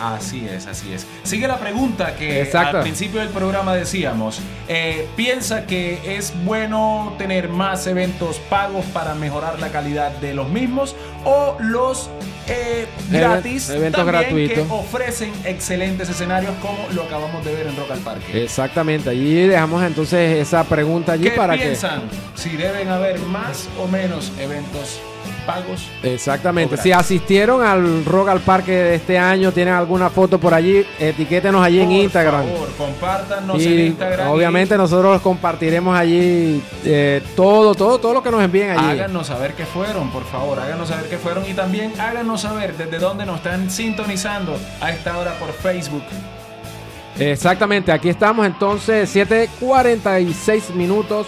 Así es, así es. Sigue la pregunta que Exacto. al principio del programa decíamos. Eh, ¿Piensa que es bueno tener más eventos pagos para mejorar la calidad de los mismos o los eh, gratis eventos también gratuitos. que ofrecen excelentes escenarios como lo acabamos de ver en Rock al Parque? Exactamente. Allí dejamos entonces esa pregunta allí ¿Qué para piensan? Si deben haber más o menos eventos pagos. Exactamente. Si asistieron al Rock al Parque de este año, tienen alguna foto por allí, etiquétenos allí en Por Instagram. favor, compártanos en Y Instagram. y- obviamente nosotros compartiremos allí eh, todo, todo, todo lo que nos envíen allí. Háganos saber qué fueron, por favor, háganos saber qué fueron y también háganos saber desde dónde nos están sintonizando a esta hora por Facebook. Exactamente, aquí estamos entonces, 7.46 minutos.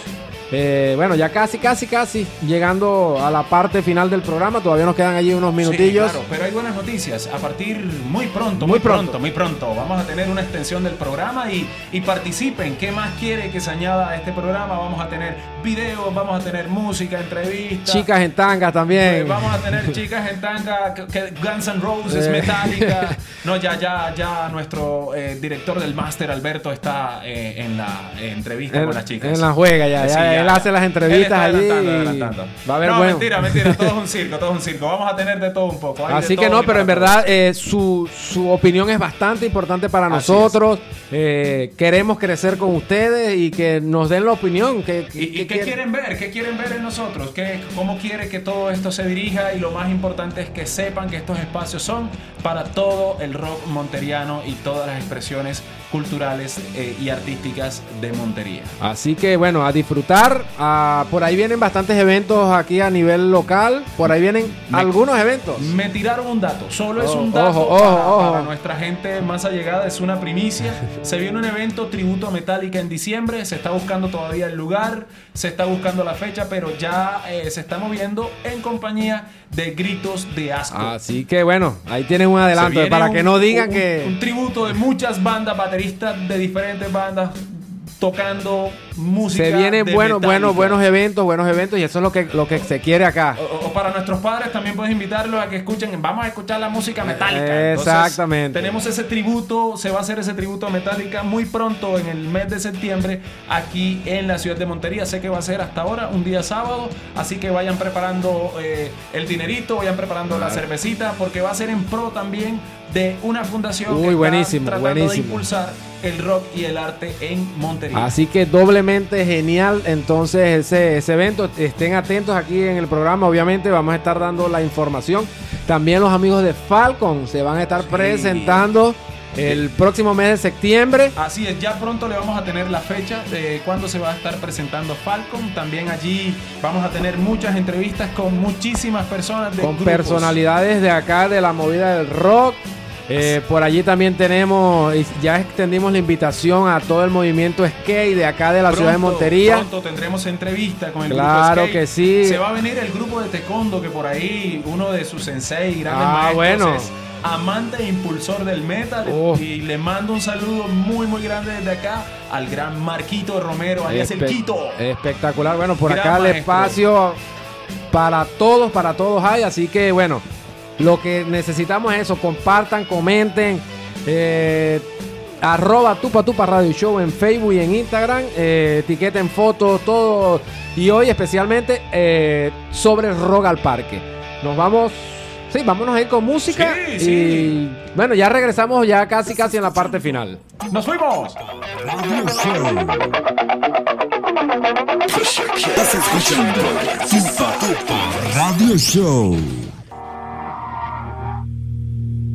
Eh, bueno, ya casi, casi, casi llegando a la parte final del programa. Todavía nos quedan allí unos minutillos. Sí, claro, pero hay buenas noticias. A partir muy pronto, Muy muy, pronto. pronto, muy pronto, vamos a tener una extensión del programa y, y participen. ¿Qué más quiere que se añada a este programa? Vamos a tener videos, vamos a tener música, entrevistas. Chicas en tangas también. Pues vamos a tener chicas en tanga, que- que Guns N' Roses, Eh. Metallica. No, ya, ya, ya nuestro eh, director del máster, Alberto, está eh, en la eh, entrevista en, con las chicas. en la juega ya, Sí, ya, él hace las entrevistas allí. Va a haber no, bueno. mentira, mentira, todo es un circo, todo es un circo. Vamos a tener de todo un poco. hay Así que no, pero en verdad eh, su, su opinión es bastante importante para Así nosotros. Eh, queremos crecer con ustedes y que nos den la opinión. Que, que- ¿Y, y que qué quieren ver? ¿Qué quieren ver en nosotros? ¿Qué, ¿Cómo quiere que todo esto se dirija? Y lo más importante es que sepan que estos espacios son para todo el rock monteriano y todas las expresiones culturales eh, y artísticas de Montería. Así que bueno, a disfrutar. Ah, por ahí vienen bastantes eventos aquí a nivel local. Por ahí vienen Me- algunos eventos. Me tiraron un dato, solo es Oh, un dato ojo, ojo, para, ojo. nuestra gente más allegada, es una primicia. Se viene un evento tributo a Metallica en diciembre, se está buscando todavía el lugar, se está buscando la fecha, pero ya eh, se está moviendo en compañía de gritos de asco. Así que bueno, ahí tienen un adelanto para un- que no digan un- que... Un tributo de muchas bandas, bateristas de diferentes bandas tocando música. Se vienen de buenos, buenos, buenos eventos, buenos eventos y eso es lo que, lo que se quiere acá. O, o para nuestros padres también puedes invitarlos a que escuchen, vamos a escuchar la música metálica. Exactamente. Tenemos ese tributo, se va a hacer ese tributo a Metallica muy pronto en el mes de septiembre aquí en la ciudad de Montería. Sé que va a ser hasta ahora un día sábado, así que vayan preparando eh, el dinerito, vayan preparando la cervecita, porque va a ser en pro también de una fundación Uy, que buenísimo, está tratando buenísimo. de impulsar el rock y el arte en Montería. Así que doblemente genial entonces ese, ese evento. Estén atentos aquí en el programa. Obviamente vamos a estar dando la información. También los amigos de Falcon se van a estar presentando el próximo mes de septiembre. Así es, ya pronto le vamos a tener la fecha de cuándo se va a estar presentando Falcon. También allí vamos a tener muchas entrevistas con muchísimas personas de con grupos. personalidades de acá de la movida del rock. Eh, por allí también tenemos, ya extendimos la invitación a todo el movimiento skate de acá de la ciudad de Montería. Pronto tendremos entrevista con el Claro grupo Skate. que sí. Se va a venir el grupo de Taekwondo que por ahí uno de sus sensei, grandes Ah, maestros, bueno. es amante e impulsor del metal Uf. y le mando un saludo muy muy grande desde acá al gran Marquito Romero, alias el Espe- Quito. Espectacular. Bueno, por Gran acá el espacio para todos, para todos hay. Así que bueno, lo que necesitamos es eso. Compartan, comenten. eh, arroba tupa tupa radio show en Facebook y en Instagram. eh, etiqueten fotos, todo. Y hoy especialmente eh, sobre Rock al Parque. Nos vamos. Sí, vámonos a ir con música. Sí, y sí. bueno, ya regresamos ya casi casi en la parte final. ¡Nos fuimos! Radio Show. Estás escuchando Tupa Tupa Radio Show.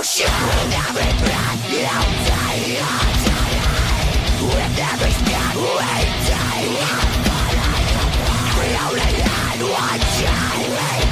With every breath I die With every step we We only had one time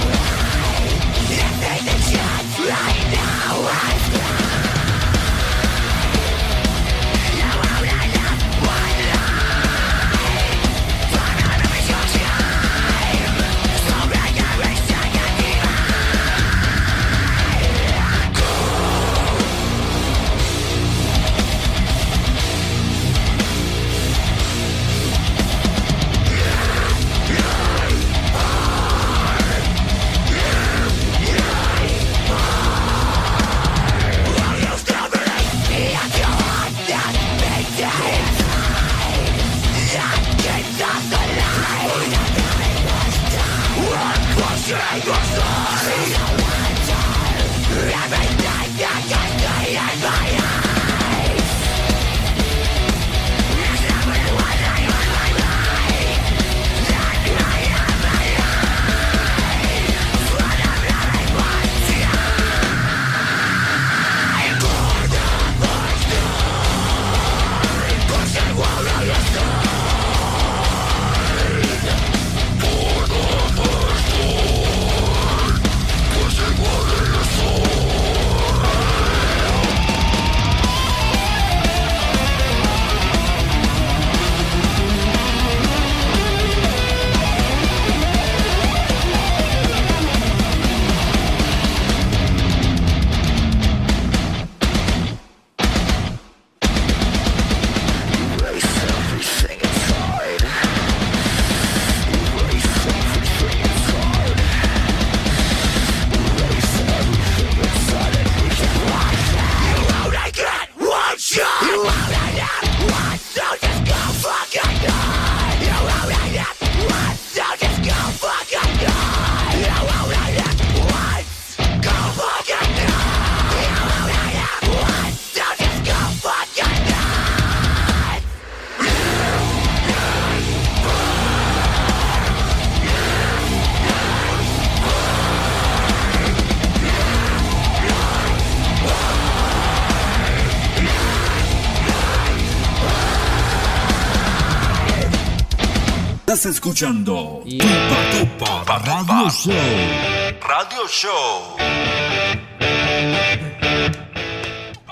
Estás escuchando Y- Tupa Tupa Radio Show. Radio Show.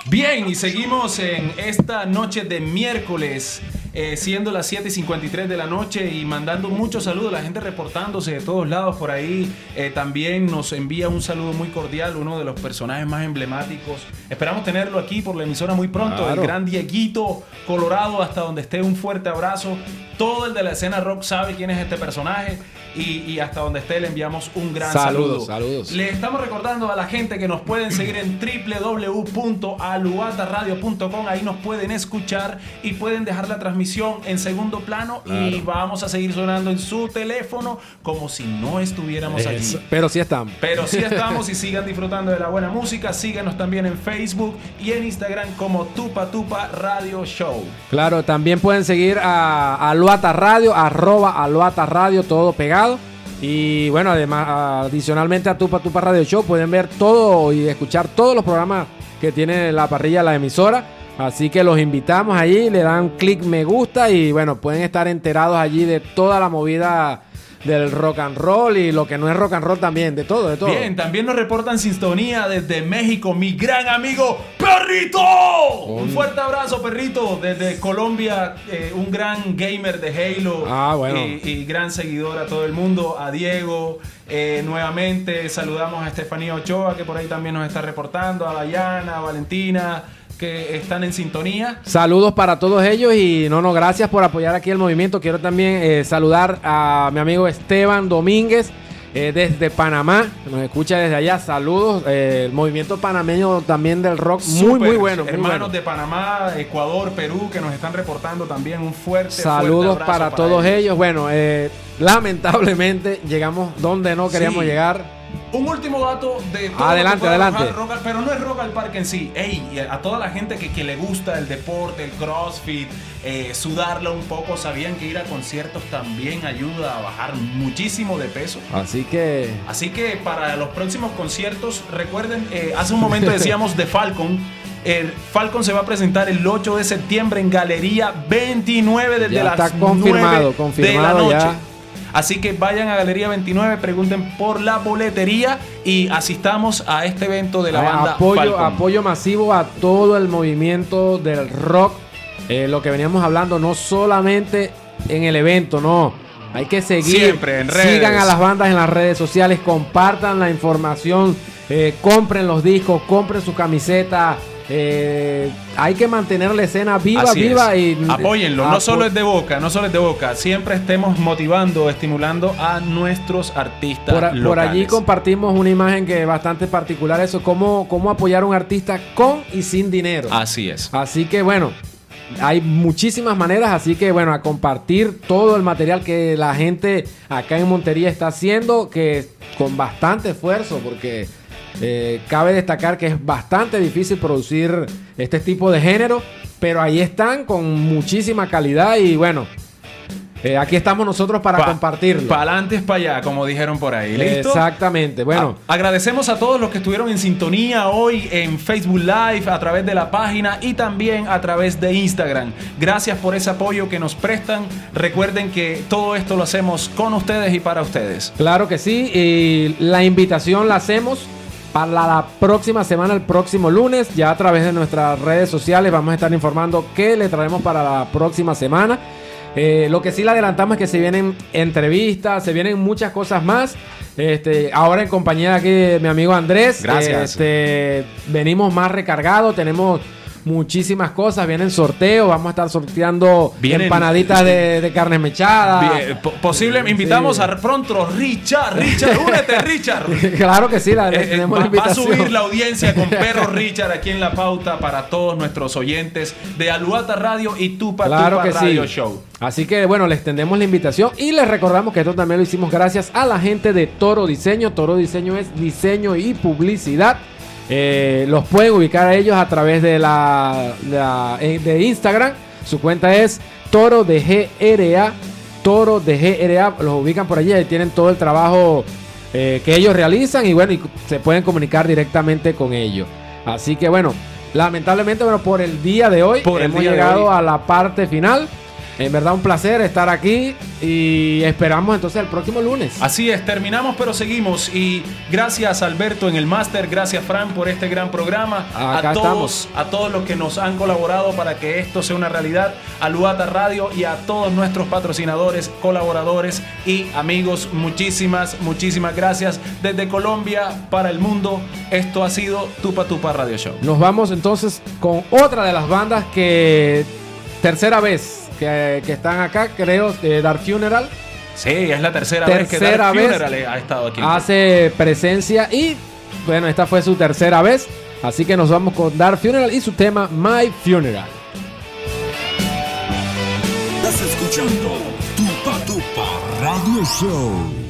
Bien, y seguimos en esta noche de miércoles, eh, siendo las 7 y 53 de la noche y mandando muchos saludos, la gente reportándose de todos lados por ahí. Eh, también nos envía un saludo muy cordial, uno de los personajes más emblemáticos. Esperamos tenerlo aquí por la emisora muy pronto, Claro. el gran Dieguito Colorado, hasta donde esté un fuerte abrazo. Todo el de la escena rock sabe quién es este personaje. Y, y hasta donde esté le enviamos un gran Saludos, saludo. saludos. Le estamos recordando a la gente que nos pueden seguir en www.aluataradio.com. Ahí nos pueden escuchar y pueden dejar la transmisión en segundo plano y vamos a seguir sonando en su teléfono como si no estuviéramos Eso. allí. Pero sí están. Pero sí estamos y sigan disfrutando de la buena música. Síganos también en Facebook y en Instagram como Tupa Tupa Radio Show. Claro, también pueden seguir a Aluata Radio, arroba Aluata Radio, todo pegado. Y bueno, además, adicionalmente a Tupa Tupa Radio Show, pueden ver todo y escuchar todos los programas que tiene la parrilla la emisora. Así que los invitamos allí, le dan clic me gusta y bueno, pueden estar enterados allí de toda la movida del rock and roll y lo que no es rock and roll también, de todo, de todo. Bien, también nos reportan sintonía desde México, mi gran amigo Perrito. Un fuerte abrazo, Perrito, desde Colombia, eh, un gran gamer de Halo. Ah, bueno. Y, y gran seguidor a todo el mundo, a Diego. Eh, nuevamente saludamos a Estefanía Ochoa, que por ahí también nos está reportando, a Dayana, a Valentina, que están en sintonía. Saludos para todos ellos y no, no, gracias por apoyar aquí el movimiento. Quiero también eh, saludar a mi amigo Esteban Domínguez, eh, desde Panamá, nos escucha desde allá. Saludos. eh, el movimiento panameño también del rock, muy, muy bueno. muy Hermanos bueno. de Panamá, Ecuador, Perú, que nos están reportando también un fuerte Saludos fuerte para, todos ellos. Bueno, eh, lamentablemente llegamos donde no queríamos Sí. llegar. Un último dato de todo Adelante, adelante. rock pero no es rock al parque en sí. Ey, a a toda la gente que, que le gusta el deporte, el crossfit, eh, sudarlo un poco, sabían que ir a conciertos también ayuda a bajar muchísimo de peso. Así que Así que para los próximos conciertos, recuerden, eh, hace un momento decíamos de Falcon. El Falcon se va a presentar el 8 de septiembre en Galería 29 desde Ya las está confirmado, 9 confirmado de la noche. ya. Así que vayan a Galería 29, pregunten por la boletería y asistamos a este evento de la banda apoyo, Falcon. apoyo masivo a todo el movimiento del rock. Eh, lo que veníamos hablando, no solamente en el evento, no. Hay que seguir. Siempre en redes. Sigan a las bandas en las redes sociales, compartan la información, eh, compren los discos, compren sus camisetas. Eh, hay que mantener la escena viva, Así viva es. y Apóyenlo, no solo es de boca, no solo es de boca, siempre estemos motivando, estimulando a nuestros artistas Por, a- por allí compartimos una imagen que es bastante particular, eso, cómo, cómo apoyar a un artista con y sin dinero. Así es. Así que bueno, hay muchísimas maneras, así que bueno, a compartir todo el material que la gente acá en Montería está haciendo, que con bastante esfuerzo, porque eh, cabe destacar que es bastante difícil producir este tipo de género, pero ahí están con muchísima calidad y bueno, eh, aquí estamos nosotros para compartirlo. Para adelante es para allá, como dijeron por ahí. ¿Listo? Exactamente, bueno. A- agradecemos a todos los que estuvieron en sintonía hoy en Facebook Live, a través de la página y también a través de Instagram. Gracias por ese apoyo que nos prestan. Recuerden que todo esto lo hacemos con ustedes y para ustedes. Claro que sí, y la invitación la hacemos para la próxima semana, el próximo lunes, ya a través de nuestras redes sociales vamos a estar informando qué le traemos para la próxima semana. Eh, lo que sí le adelantamos es que se vienen entrevistas, se vienen muchas cosas más. Este, ahora en compañía aquí de mi amigo Andrés, Gracias. este, venimos más recargados, tenemos muchísimas cosas, vienen sorteos, vamos a estar sorteando Vienen- empanaditas de, de carne mechada. Bien, po- posible, invitamos Sí. a pronto Richard, Richard, únete Richard. claro que sí, la, Eh, eh, tenemos va, la va a invitación. subir la audiencia con Perro Richard aquí en la pauta para todos nuestros oyentes de Aluata Radio y Tupa Claro Tupa que Radio sí. Show. Así que bueno, les extendemos la invitación y les recordamos que esto también lo hicimos gracias a la gente de Toro Diseño. Toro Diseño es diseño y publicidad. Eh, los pueden ubicar a ellos a través de la, la- eh, de Instagram. Su cuenta es Toro de GRA. Toro de GRA. Los ubican por allí. Ahí tienen todo el trabajo eh, que ellos realizan y bueno, y se pueden comunicar directamente con ellos. Así que bueno, lamentablemente, bueno, por el día de hoy Por hemos llegado hoy. a la parte final. En verdad un placer estar aquí y esperamos entonces el próximo lunes. Así es, terminamos pero seguimos y gracias Alberto en el máster, gracias Fran por este gran programa, Acá a todos, a todos los que nos han colaborado para que esto sea una realidad, a Luata Radio y a todos nuestros patrocinadores, colaboradores y amigos, muchísimas, muchísimas gracias desde Colombia para el mundo. Esto ha sido Tupa Tupa Radio Show. Nos vamos entonces con otra de las bandas que tercera vez que, que están acá, creo, eh, Dark Funeral. Sí, es la tercera, vez que Tercera Dark vez Funeral ha estado aquí. Hace presencia y bueno, esta fue su tercera vez. Así que nos vamos con Dark Funeral y su tema My Funeral. Estás escuchando Tupa Tupa Radio Show.